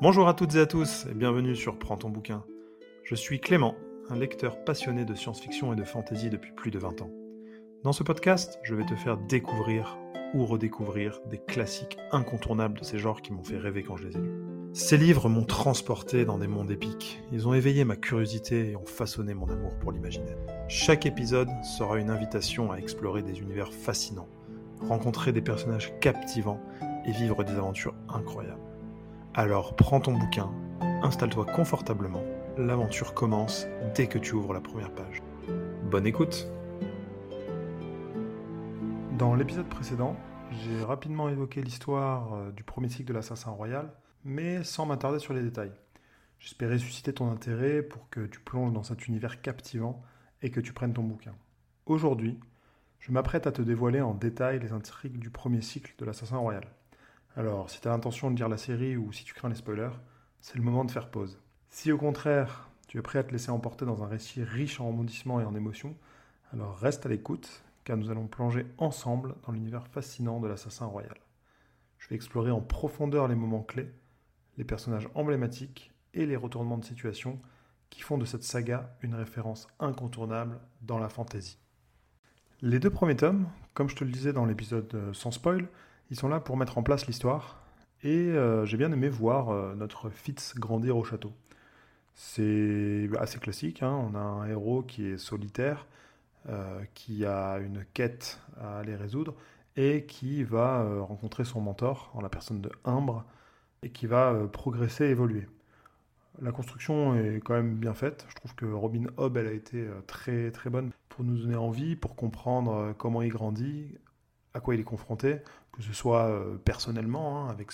Bonjour à toutes et à tous et bienvenue sur Prends ton bouquin. Je suis Clément, un lecteur passionné de science-fiction et de fantasy depuis plus de 20 ans. Dans ce podcast, je vais te faire découvrir ou redécouvrir des classiques incontournables de ces genres qui m'ont fait rêver quand je les ai lus. Ces livres m'ont transporté dans des mondes épiques, ils ont éveillé ma curiosité et ont façonné mon amour pour l'imaginaire. Chaque épisode sera une invitation à explorer des univers fascinants, rencontrer des personnages captivants et vivre des aventures incroyables. Alors prends ton bouquin, installe-toi confortablement, l'aventure commence dès que tu ouvres la première page. Bonne écoute Dans l'épisode précédent, j'ai rapidement évoqué l'histoire euh, du premier cycle de l'Assassin Royal, mais sans m'attarder sur les détails. J'espérais susciter ton intérêt pour que tu plonges dans cet univers captivant et que tu prennes ton bouquin. Aujourd'hui, je m'apprête à te dévoiler en détail les intrigues du premier cycle de l'Assassin Royal. Alors, si tu as l'intention de lire la série ou si tu crains les spoilers, c'est le moment de faire pause. Si au contraire, tu es prêt à te laisser emporter dans un récit riche en rebondissements et en émotions, alors reste à l'écoute, car nous allons plonger ensemble dans l'univers fascinant de l'assassin royal. Je vais explorer en profondeur les moments clés, les personnages emblématiques et les retournements de situation qui font de cette saga une référence incontournable dans la fantasy. Les deux premiers tomes, comme je te le disais dans l'épisode euh, sans spoil, ils sont là pour mettre en place l'histoire. Et euh, j'ai bien aimé voir euh, notre Fitz grandir au château. C'est assez classique, hein. on a un héros qui est solitaire, euh, qui a une quête à aller résoudre, et qui va rencontrer son mentor en la personne de Imbre, et qui va progresser, évoluer. La construction est quand même bien faite. Je trouve que Robin Hobb, elle a été très très bonne pour nous donner envie, pour comprendre comment il grandit, à quoi il est confronté, que ce soit euh, personnellement, hein, avec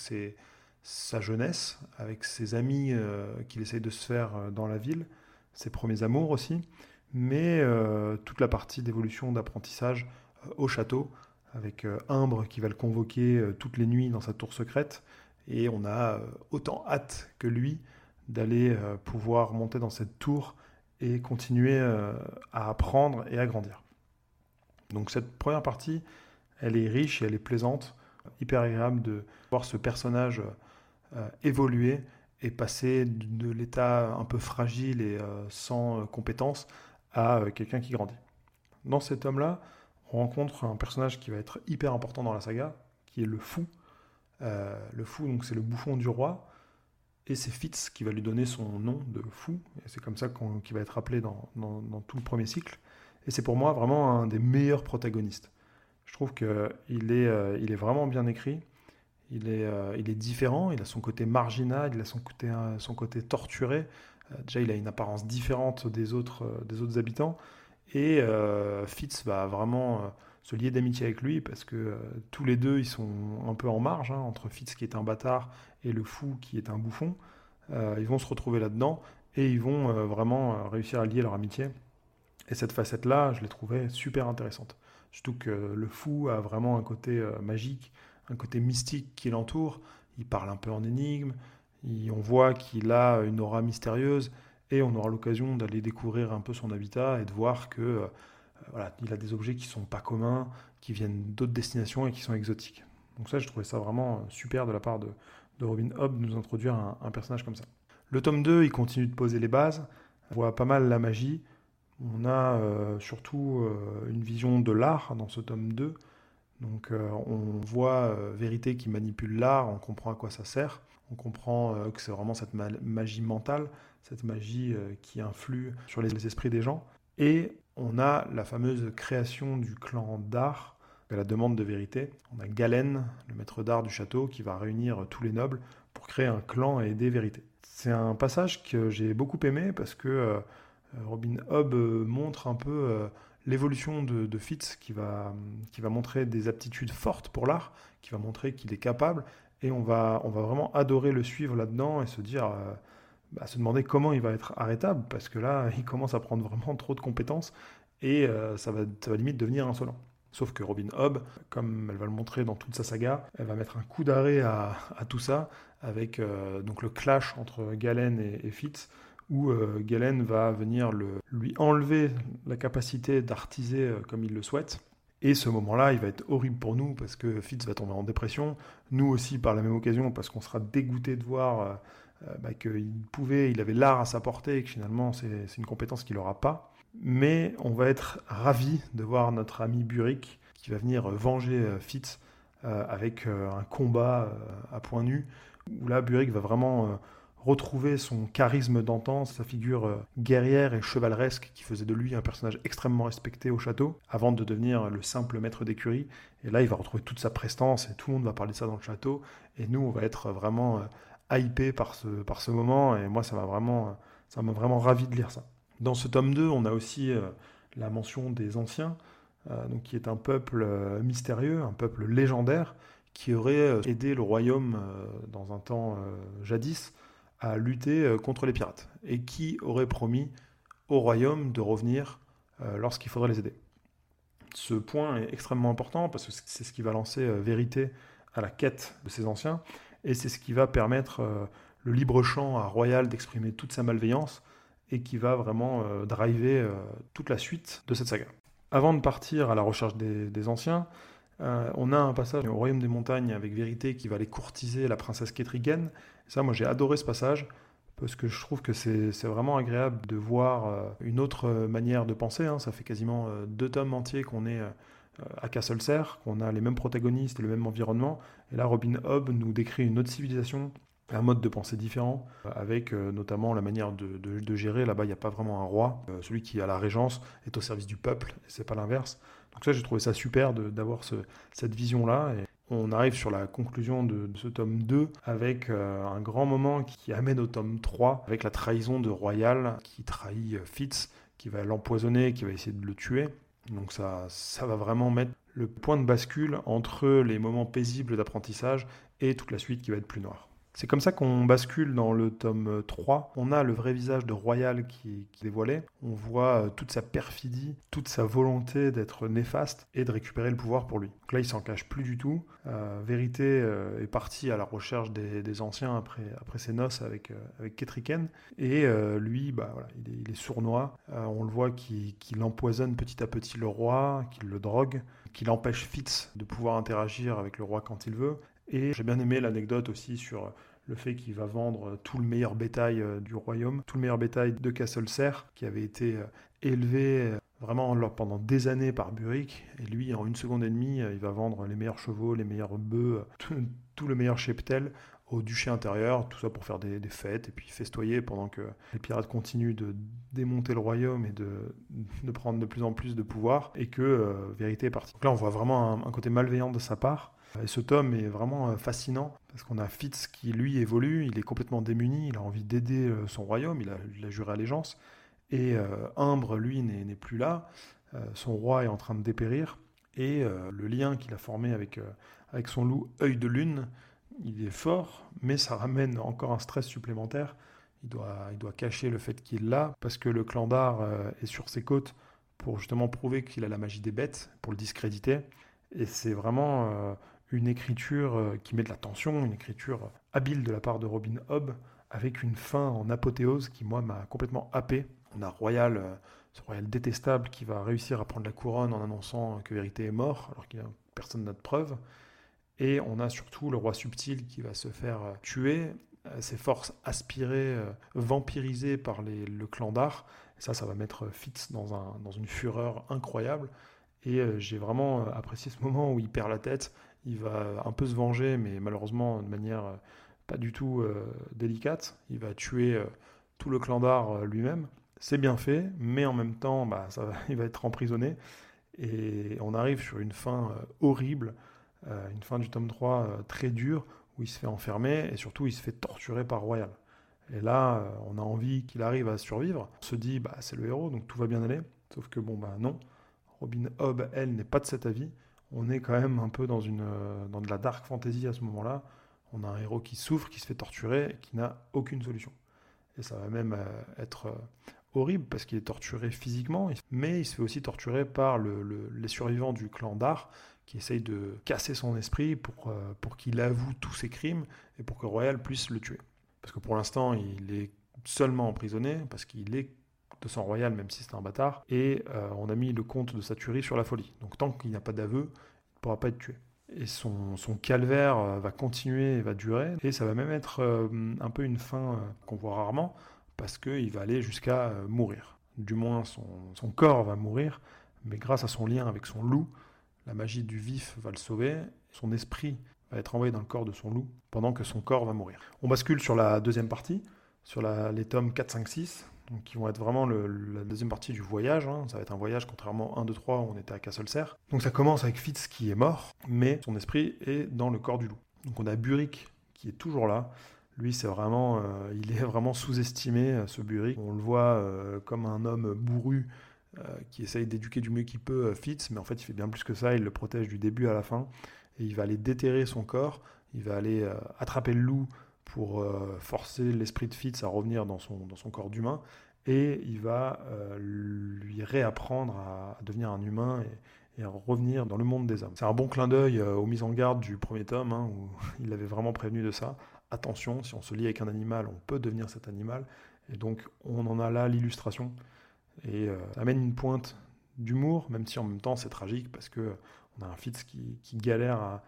sa jeunesse, avec ses amis euh, qu'il essaye de se faire euh, dans la ville, ses premiers amours aussi, mais toute la partie d'évolution d'apprentissage au château, avec Imbre qui va le convoquer toutes les nuits dans sa tour secrète, et on a autant hâte que lui d'aller pouvoir monter dans cette tour et continuer à apprendre et à grandir. Donc cette première partie, elle est riche et elle est plaisante. Hyper agréable de voir ce personnage euh, évoluer et passer de l'état un peu fragile et euh, sans euh, compétences à quelqu'un qui grandit. Dans cet homme-là, on rencontre un personnage qui va être hyper important dans la saga, qui est le fou. le fou, donc c'est le bouffon du roi, et c'est Fitz qui va lui donner son nom de fou, c'est comme ça qu'il va être appelé dans, tout le premier cycle. Et c'est pour moi vraiment un des meilleurs protagonistes. Je trouve qu'il est, euh, est vraiment bien écrit. Il est, euh, il est différent, il a son côté marginal, il a son côté, euh, son côté torturé. déjà, il a une apparence différente des autres, des autres habitants. Et Fitz va vraiment se lier d'amitié avec lui parce que tous les deux, ils sont un peu en marge, hein, entre Fitz qui est un bâtard et le fou qui est un bouffon. ils vont se retrouver là-dedans et ils vont vraiment réussir à lier leur amitié. Et cette facette-là, je l'ai trouvée super intéressante. Surtout que le fou a vraiment un côté euh, magique, un côté mystique qui l'entoure. Il parle un peu en énigme, on voit qu'il a une aura mystérieuse et on aura l'occasion d'aller découvrir un peu son habitat et de voir que euh, voilà, il a des objets qui sont pas communs, qui viennent d'autres destinations et qui sont exotiques. Donc ça, je trouvais ça vraiment euh, super de la part de, Robin Hobb de nous introduire un, un, personnage comme ça. Le tome 2, il continue de poser les bases, on voit pas mal la magie, on a euh, surtout euh, une vision de l'art dans ce tome 2. Donc euh, on voit Vérité qui manipule l'art, on comprend à quoi ça sert, on comprend que c'est vraiment cette magie mentale, cette magie qui influe sur les esprits des gens. Et on a la fameuse création du clan d'art à la demande de vérité. On a Galen, le maître d'art du château, qui va réunir tous les nobles pour créer un clan et des vérités. C'est un passage que j'ai beaucoup aimé parce que Robin Hobb euh, montre un peu euh, l'évolution de, Fitz qui va, montrer des aptitudes fortes pour l'art, qui va montrer qu'il est capable, et on va, vraiment adorer le suivre là-dedans et se dire, bah, se demander comment il va être arrêtable, parce que là, il commence à prendre vraiment trop de compétences, et ça, va, ça va limite devenir insolent. Sauf que Robin Hobb, comme elle va le montrer dans toute sa saga, elle va mettre un coup d'arrêt à, tout ça, avec donc le clash entre Galen et Fitz, où euh, Galen va venir lui enlever la capacité d'artiser euh, comme il le souhaite. Et ce moment-là, il va être horrible pour nous parce que Fitz va tomber en dépression. Nous aussi, par la même occasion, parce qu'on sera dégoûté de voir euh, bah, qu'il pouvait, il avait l'art à sa portée et que finalement, c'est une compétence qu'il n'aura pas. Mais on va être ravis de voir notre ami Burick qui va venir venger Fitz avec un combat à point nu où là, Burick va vraiment retrouver son charisme d'antan, sa figure euh, guerrière et chevaleresque qui faisait de lui un personnage extrêmement respecté au château, avant de devenir le simple maître d'écurie. Et là, il va retrouver toute sa prestance et tout le monde va parler de ça dans le château. Et nous, on va être vraiment euh, hypé par ce, par ce moment. Et moi, ça m'a vraiment, vraiment ravi de lire ça. Dans ce tome 2, on a aussi euh, la mention des anciens, donc qui est un peuple mystérieux, un peuple légendaire, qui aurait aidé le royaume dans un temps jadis à lutter euh, contre les pirates et qui aurait promis au royaume de revenir euh, lorsqu'il faudrait les aider? Ce point est extrêmement important parce que c'est ce qui va lancer euh, Vérité à la quête de ces anciens et c'est ce qui va permettre le libre champ à Royal d'exprimer toute sa malveillance et qui va vraiment driver toute la suite de cette saga. Avant de partir à la recherche des, anciens, on a un passage au Royaume des Montagnes avec Vérité qui va aller courtiser la princesse Ketrigen ça, moi, j'ai adoré ce passage parce que je trouve que c'est vraiment agréable de voir euh, une autre manière de penser. Hein. Ça fait quasiment euh, deux tomes entiers qu'on est euh, à Castle qu'on a les mêmes protagonistes et le même environnement. Et là, Robin Hobb nous décrit une autre civilisation, un mode de pensée différent, avec notamment la manière de, gérer. Là-bas, il n'y a pas vraiment un roi. celui qui a la régence est au service du peuple, et c'est pas l'inverse. Donc ça, j'ai trouvé ça super d'avoir cette vision-là. On arrive sur la conclusion de, ce tome 2 avec euh, un grand moment qui amène au tome 3 avec la trahison de Royal qui trahit euh, Fitz, qui va l'empoisonner, qui va essayer de le tuer. Donc ça, ça va vraiment mettre le point de bascule entre les moments paisibles d'apprentissage et toute la suite qui va être plus noire. C'est comme ça qu'on bascule dans le tome 3. On a le vrai visage de Royal qui, est dévoilé. On voit euh, toute sa perfidie, toute sa volonté d'être néfaste et de récupérer le pouvoir pour lui. Donc là, il s'en cache plus du tout. Euh, Vérité euh, est parti à la recherche des, anciens après, après ses noces avec, avec Ketriken. Et lui, bah, voilà, il, est, sournois. on le voit qu'il empoisonne petit à petit le roi, qu'il le drogue, qu'il empêche Fitz de pouvoir interagir avec le roi quand il veut. Et j'ai bien aimé l'anecdote aussi sur le fait qu'il va vendre tout le meilleur bétail euh, du royaume, tout le meilleur bétail de Castle qui avait été euh, élevé euh, vraiment pendant des années par Burick. Et lui, en une seconde et demie, il va vendre les meilleurs chevaux, les meilleurs bœufs, tout, le meilleur cheptel au duché intérieur, tout ça pour faire des, fêtes et puis festoyer pendant que les pirates continuent de démonter le royaume et de, de prendre de plus en plus de pouvoir et que Vérité est partie. Donc là, on voit vraiment un côté malveillant de sa part et ce tome est vraiment euh, fascinant parce qu'on a Fitz qui lui évolue, il est complètement démuni, il a envie d'aider euh, son royaume, il a, juré allégeance. Et euh, Imbre, lui, n'est plus là. son roi est en train de dépérir. Et le lien qu'il a formé avec, avec son loup œil de lune, il est fort, mais ça ramène encore un stress supplémentaire. Il doit, il doit cacher le fait qu'il l'a, parce que le clan d'art est sur ses côtes pour justement prouver qu'il a la magie des bêtes, pour le discréditer. Et c'est vraiment une écriture euh, qui met de la tension, une écriture habile de la part de Robin Hobb, avec une fin en apothéose qui, moi, m'a complètement happé. On a Royal, euh, ce Royal détestable qui va réussir à prendre la couronne en annonçant que Vérité est mort, alors qu'il n'y a personne n'a de preuve. Et on a surtout le roi subtil qui va se faire euh, tuer, ses forces aspirées, vampirisées par le clan d'art. ça, ça va mettre Fitz dans, un, dans une fureur incroyable. Et j'ai vraiment apprécié ce moment où il perd la tête il va un peu se venger, mais malheureusement de manière euh, pas du tout euh, délicate. Il va tuer euh, tout le clan d'art lui-même. C'est bien fait, mais en même temps, bah, ça il va être emprisonné. Et on arrive sur une fin horrible, une fin du tome 3 très dure, où il se fait enfermer et surtout il se fait torturer par Royal. Et là, on a envie qu'il arrive à survivre. On se dit, bah, c'est le héros, donc tout va bien aller. Sauf que bon, bah non. Robin Hobb, elle, n'est pas de cet avis on est quand même un peu dans, une, euh, dans de la dark fantasy à ce moment-là. On a un héros qui souffre, qui se fait torturer qui n'a aucune solution. Et ça va même euh, être euh, horrible parce qu'il est torturé physiquement, mais il se fait aussi torturer par les survivants du clan d'Ar qui essayent de casser son esprit pour, pour qu'il avoue tous ses crimes et pour que Royal puisse le tuer. Parce que pour l'instant, il est seulement emprisonné parce qu'il est sang royal, même si c'est un bâtard, et euh, on a mis le comte de Satury sur la folie. Donc tant qu'il n'y a pas d'aveu, il ne pourra pas être tué. Et son, calvaire euh, va continuer va durer, et ça va même être euh, un peu une fin qu'on voit rarement, parce qu'il va aller jusqu'à mourir. Du moins, son, corps va mourir, mais grâce à son lien avec son loup, la magie du vif va le sauver, son esprit va être envoyé dans le corps de son loup, pendant que son corps va mourir. On bascule sur la deuxième partie, sur les tomes 4, 5, 6, donc qui vont être vraiment la deuxième partie du voyage. Hein. Ça va être un voyage, contrairement à 1, 2, 3, où on était à Castle Donc ça commence avec Fitz qui est mort, mais son esprit est dans le corps du loup. Donc on a Burick qui est toujours là. Lui, c'est vraiment, euh, il est vraiment sous-estimé, euh, ce Burick. On le voit euh, comme un homme bourru qui essaye d'éduquer du mieux qu'il peut Fitz, mais en fait, il fait bien plus que ça. Il le protège du début à la fin, et il va aller déterrer son corps. Il va aller attraper le loup pour forcer l'esprit de Fitz à revenir dans son, dans son corps d'humain, et il va euh, lui réapprendre à, devenir un humain et, à revenir dans le monde des hommes. C'est un bon clin d'œil euh, aux mises en garde du premier tome, hein, où il avait vraiment prévenu de ça. Attention, si on se lie avec un animal, on peut devenir cet animal, et donc on en a là l'illustration, et ça amène une pointe d'humour, même si en même temps c'est tragique, parce que on a un Fitz qui, qui galère à,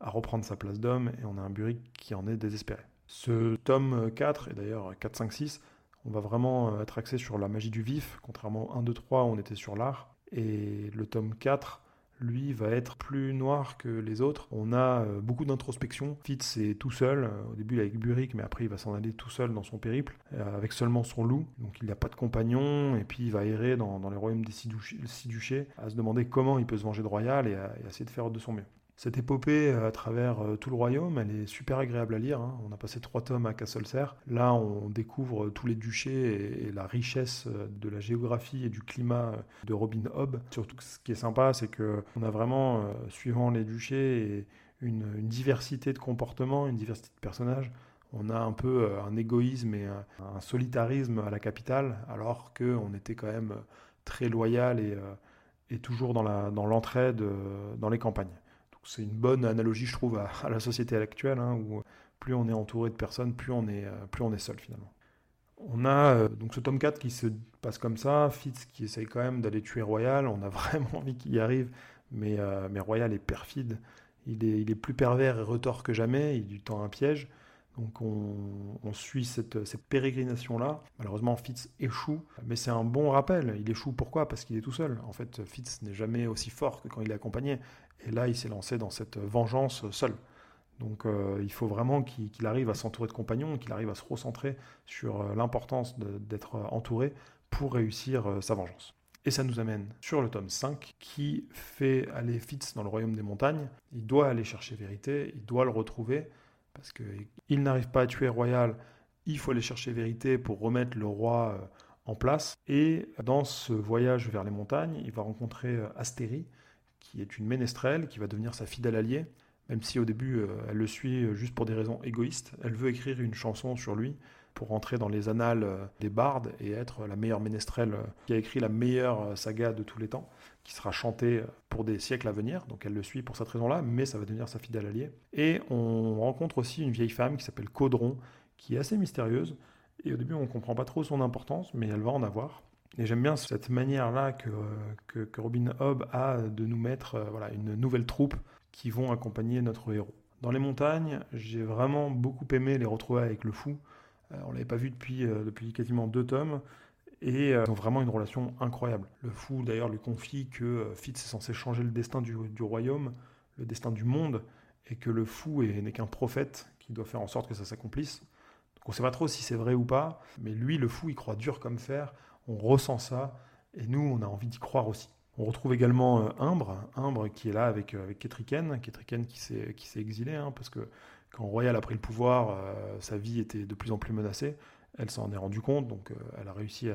à reprendre sa place d'homme, et on a un Burick qui en est désespéré. Ce tome 4, et d'ailleurs 4, 5, 6, on va vraiment euh, être axé sur la magie du vif, contrairement au 1, 2, 3, où on était sur l'art. Et le tome 4, lui, va être plus noir que les autres. On a euh, beaucoup d'introspection. Fitz est tout seul. Euh, au début, avec Burick, mais après, il va s'en aller tout seul dans son périple, avec seulement son loup. Donc, il n'a pas de compagnon. Et puis, il va errer dans, les royaumes des six duchés, à se demander comment il peut se venger de Royal et à essayer de faire de son mieux. Cette épopée euh, à travers euh, tout le royaume, elle est super agréable à lire. Hein. On a passé trois tomes à Castelcer. Là, on découvre tous les duchés et, la richesse euh, de la géographie et du climat de Robin Hobb. Surtout, ce qui est sympa, c'est que on a vraiment, suivant les duchés, une, diversité de comportements, une diversité de personnages. On a un peu un égoïsme et un, solitarisme à la capitale, alors qu'on était quand même très loyal et, toujours dans l'entraide dans les campagnes. C'est une bonne analogie, je trouve, à, la société actuelle, hein, où plus on est entouré de personnes, plus on est, euh, seul finalement. On a euh, donc ce tome 4 qui se passe comme ça, Fitz qui essaye quand même d'aller tuer Royal, on a vraiment envie qu'il y arrive, mais, euh, Royal est perfide, il est, plus pervers et retort que jamais, il du tend un piège, donc on, suit cette, cette pérégrination-là. Malheureusement, Fitz échoue, mais c'est un bon rappel. Il échoue pourquoi? Parce qu'il est tout seul. En fait, Fitz n'est jamais aussi fort que quand il est accompagné. Et là, il s'est lancé dans cette vengeance seul. Donc euh, il faut vraiment qu'il arrive à s'entourer de compagnons, qu'il arrive à se recentrer sur euh, l'importance d'être entouré pour réussir euh, sa vengeance. Et ça nous amène sur le tome 5 qui fait aller Fitz dans le royaume des montagnes. Il doit aller chercher vérité, il doit le retrouver, parce qu'il n'arrive pas à tuer Royal, il faut aller chercher vérité pour remettre le roi en place. Et dans ce voyage vers les montagnes, il va rencontrer Astérie, qui est une ménestrelle, qui va devenir sa fidèle alliée, même si au début euh, elle le suit juste pour des raisons égoïstes. Elle veut écrire une chanson sur lui pour rentrer dans les annales euh, des bardes et être la meilleure ménestrelle euh, qui a écrit la meilleure saga de tous les temps, qui sera chantée pour des siècles à venir. Donc elle le suit pour cette raison-là, mais ça va devenir sa fidèle alliée. Et on rencontre aussi une vieille femme qui s'appelle Caudron, qui est assez mystérieuse. Et au début, on ne comprend pas trop son importance, mais elle va en avoir. Et j'aime bien cette manière-là que, que, Robin Hobb a de nous mettre euh, voilà, une nouvelle troupe qui vont accompagner notre héros. Dans les montagnes, j'ai vraiment beaucoup aimé les retrouver avec le fou. Euh, on l'avait pas vu depuis, euh, depuis quasiment deux tomes. Et ils ont vraiment une relation incroyable. Le fou, d'ailleurs, lui confie que Fitz est censé changer le destin du, du royaume, le destin du monde, et que le fou n'est qu'un prophète qui doit faire en sorte que ça s'accomplisse. Donc on ne sait pas trop si c'est vrai ou pas, mais lui, le fou, il croit dur comme fer on ressent ça, et nous, on a envie d'y croire aussi. On retrouve également euh, Imbre, Imbre qui est là avec, euh, avec Ketriken, Ketriken qui s'est, exilé, hein, parce que quand Royal a pris le pouvoir, euh, sa vie était de plus en plus menacée. Elle s'en est rendue compte, donc elle a réussi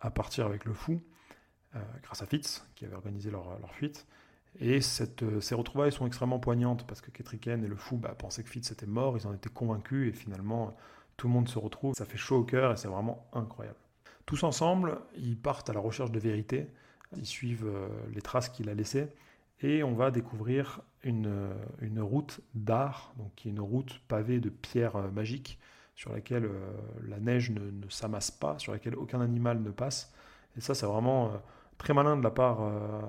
à, partir avec le fou, grâce à Fitz, qui avait organisé leur, fuite. Et ces retrouvailles sont extrêmement poignantes, parce que Ketriken et le fou bah, pensaient que Fitz était mort, ils en étaient convaincus, et finalement, tout le monde se retrouve. Ça fait chaud au cœur, et c'est vraiment incroyable. Tous ensemble, ils partent à la recherche de vérité, ils suivent euh, les traces qu'il a laissées, et on va découvrir une, euh, une route d'art, donc qui est une route pavée de pierres euh, magiques, sur laquelle la neige ne, s'amasse pas, sur laquelle aucun animal ne passe, Et ça, c'est vraiment très malin de la part,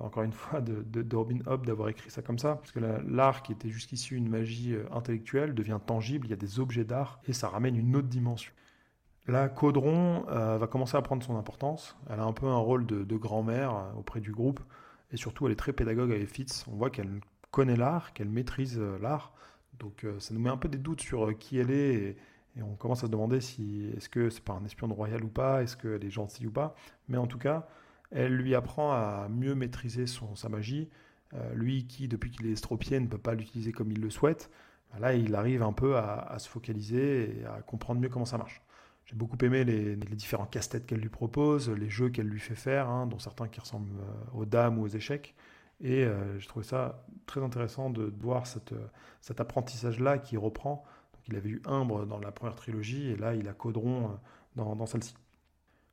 encore une fois, de, Robin Hobb d'avoir écrit ça comme ça, parce que l'art qui était jusqu'ici une magie intellectuelle devient tangible, il y a des objets d'art, et ça ramène une autre dimension. La Caudron va commencer à prendre son importance. Elle a un peu un rôle de, grand-mère auprès du groupe. Et surtout, elle est très pédagogue avec Fitz. On voit qu'elle connaît l'art, qu'elle maîtrise l'art. Donc euh, ça nous met un peu des doutes sur euh, qui elle est et, on commence à se demander si est-ce que c'est pas un espion de royal ou pas, est-ce qu'elle est gentille ou pas? Mais en tout cas, elle lui apprend à mieux maîtriser sa magie. Euh, lui qui, depuis qu'il est estropié, ne peut pas l'utiliser comme il le souhaite, bah là il arrive un peu à, se focaliser et à comprendre mieux comment ça marche. J'ai beaucoup aimé les, différents casse-têtes qu'elle lui propose, les jeux qu'elle lui fait faire, hein, dont certains qui ressemblent aux dames ou aux échecs. Et euh, je trouvais ça très intéressant de voir cette, cet apprentissage-là qui reprend. Il avait eu Imbre dans la première trilogie et là il a Caudron euh, dans, celle-ci.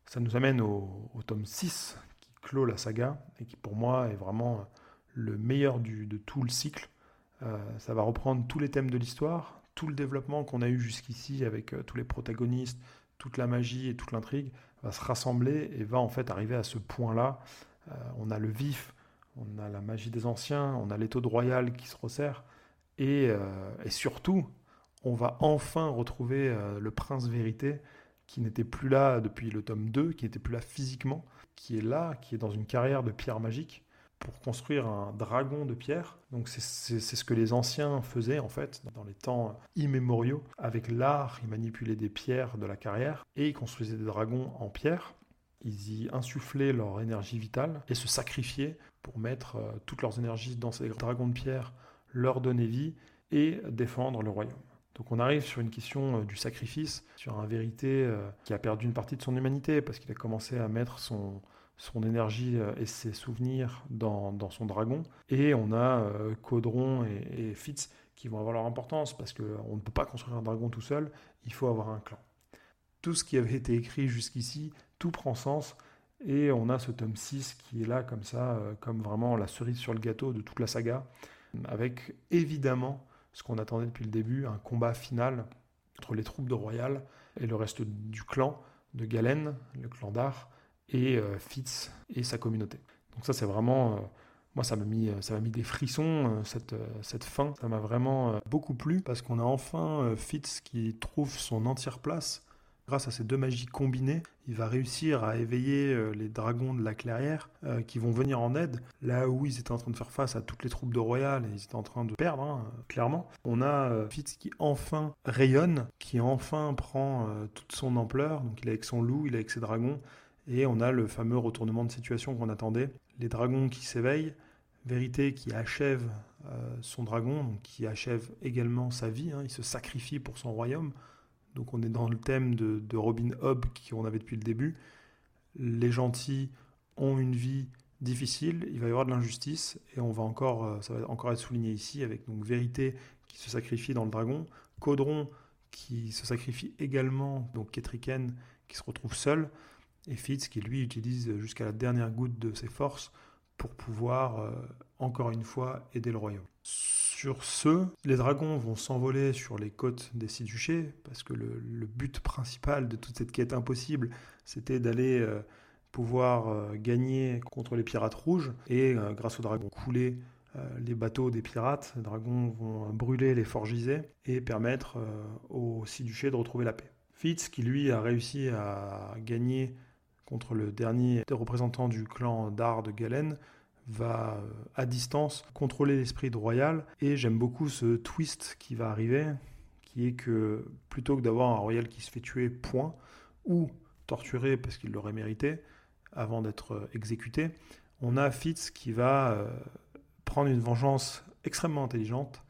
Ça nous amène au, tome 6 qui clôt la saga et qui pour moi est vraiment le meilleur de tout le cycle. Euh, ça va reprendre tous les thèmes de l'histoire, tout le développement qu'on a eu jusqu'ici avec tous les protagonistes, toute la magie et toute l'intrigue va se rassembler et va en fait arriver à ce point-là. on a le vif, on a la magie des anciens, on a l'étau de royal qui se resserre, et, euh, surtout, on va enfin retrouver euh, le prince vérité qui n'était plus là depuis le tome 2, qui n'était plus là physiquement, qui est là, qui est dans une carrière de pierre magique pour construire un dragon de pierre. Donc c'est ce que les anciens faisaient en fait dans les temps immémoriaux. Avec l'art, ils manipulaient des pierres de la carrière et ils construisaient des dragons en pierre. Ils y insufflaient leur énergie vitale et se sacrifiaient pour mettre euh, toutes leurs énergies dans ces dragons de pierre, leur donner vie et défendre le royaume. Donc on arrive sur une question euh, du sacrifice, sur un vérité euh, qui a perdu une partie de son humanité parce qu'il a commencé à mettre son, son énergie et ses souvenirs dans, dans son dragon. Et on a Caudron et, Fitz qui vont avoir leur importance parce qu'on ne peut pas construire un dragon tout seul, il faut avoir un clan. Tout ce qui avait été écrit jusqu'ici, tout prend sens et on a ce tome 6 qui est là comme ça, euh, comme vraiment la cerise sur le gâteau de toute la saga, avec évidemment ce qu'on attendait depuis le début, un combat final entre les troupes de Royal et le reste du clan de Galen, le clan d'Ar, et euh, Fitz et sa communauté. Donc ça c'est vraiment... Euh, moi, ça m'a mis, ça m'a mis des frissons, cette, cette fin. Ça m'a vraiment beaucoup plu parce qu'on a enfin Fitz qui trouve son entière place grâce à ces deux magies combinées, il va réussir à éveiller euh, les dragons de la clairière euh, qui vont venir en aide là où ils étaient en train de faire face à toutes les troupes de Royal et ils étaient en train de perdre, hein, clairement. On a euh, Fitz qui enfin rayonne, qui enfin prend toute son ampleur. Donc il est avec son loup, il est avec ses dragons et on a le fameux retournement de situation qu'on attendait. Les dragons qui s'éveillent, Vérité qui achève son dragon, qui achève également sa vie, hein. il se sacrifie pour son royaume. Donc on est dans le thème de, Robin Hobb qu'on avait depuis le début. Les gentils ont une vie difficile, il va y avoir de l'injustice et on va encore, euh, ça va encore être souligné ici avec donc Vérité qui se sacrifie dans le dragon, Caudron qui se sacrifie également, donc Ketriken qui se retrouve seul et Fitz qui lui utilise jusqu'à la dernière goutte de ses forces pour pouvoir euh, encore une fois aider le royaume. Sur ce, les dragons vont s'envoler sur les côtes des six duchés, parce que le, but principal de toute cette quête impossible, c'était d'aller euh, pouvoir euh, gagner contre les pirates rouges, et grâce aux dragons couler les bateaux des pirates, les dragons vont brûler les forgisés et permettre aux six duchés de retrouver la paix. Fitz, qui lui a réussi à gagner contre le dernier représentant du clan d'Ar de Galen, va euh, à distance contrôler l'esprit de Royal. Et j'aime beaucoup ce twist qui va arriver, qui est que plutôt que d'avoir un Royal qui se fait tuer, point, ou torturé parce qu'il l'aurait mérité avant d'être euh, exécuté, on a Fitz qui va euh, prendre une vengeance extrêmement intelligente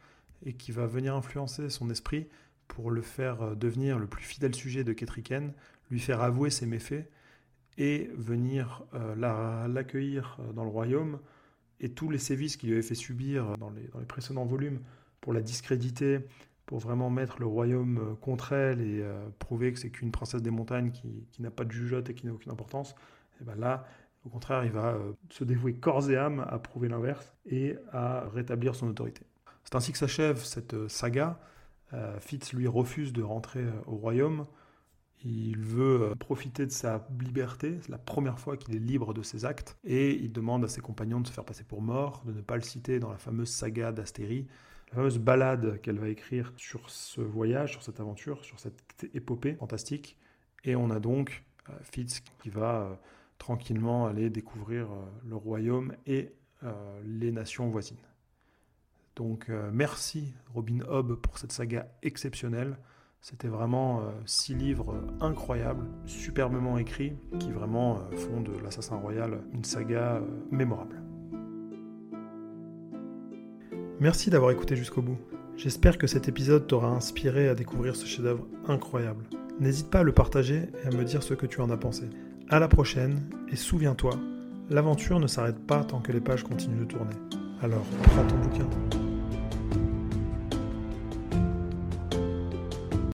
et qui va venir influencer son esprit pour le faire devenir le plus fidèle sujet de Ketriken, lui faire avouer ses méfaits et venir euh, l'accueillir euh, dans le royaume et tous les sévices qu'il lui avait fait subir dans les, dans les, précédents volumes pour la discréditer, pour vraiment mettre le royaume euh, contre elle et prouver que c'est qu'une princesse des montagnes qui, n'a pas de jugeote et qui n'a aucune importance, et ben là, au contraire, il va se dévouer corps et âme à prouver l'inverse et à rétablir son autorité. C'est ainsi que s'achève cette saga. Fitz lui refuse de rentrer au royaume Il veut euh, profiter de sa liberté, c'est la première fois qu'il est libre de ses actes, et il demande à ses compagnons de se faire passer pour mort, de ne pas le citer dans la fameuse saga d'Astérie, la fameuse balade qu'elle va écrire sur ce voyage, sur cette aventure, sur cette épopée fantastique. Et on a donc euh, Fitz qui va euh, tranquillement aller découvrir le royaume et les nations voisines. Donc merci Robin Hobb pour cette saga exceptionnelle. C'était vraiment euh, six livres incroyables, superbement écrits, qui vraiment euh, font de l'Assassin Royal une saga euh, mémorable. Merci d'avoir écouté jusqu'au bout. J'espère que cet épisode t'aura inspiré à découvrir ce chef-d'œuvre incroyable. N'hésite pas à le partager et à me dire ce que tu en as pensé. À la prochaine et souviens-toi, l'aventure ne s'arrête pas tant que les pages continuent de tourner. Alors, prends ton bouquin.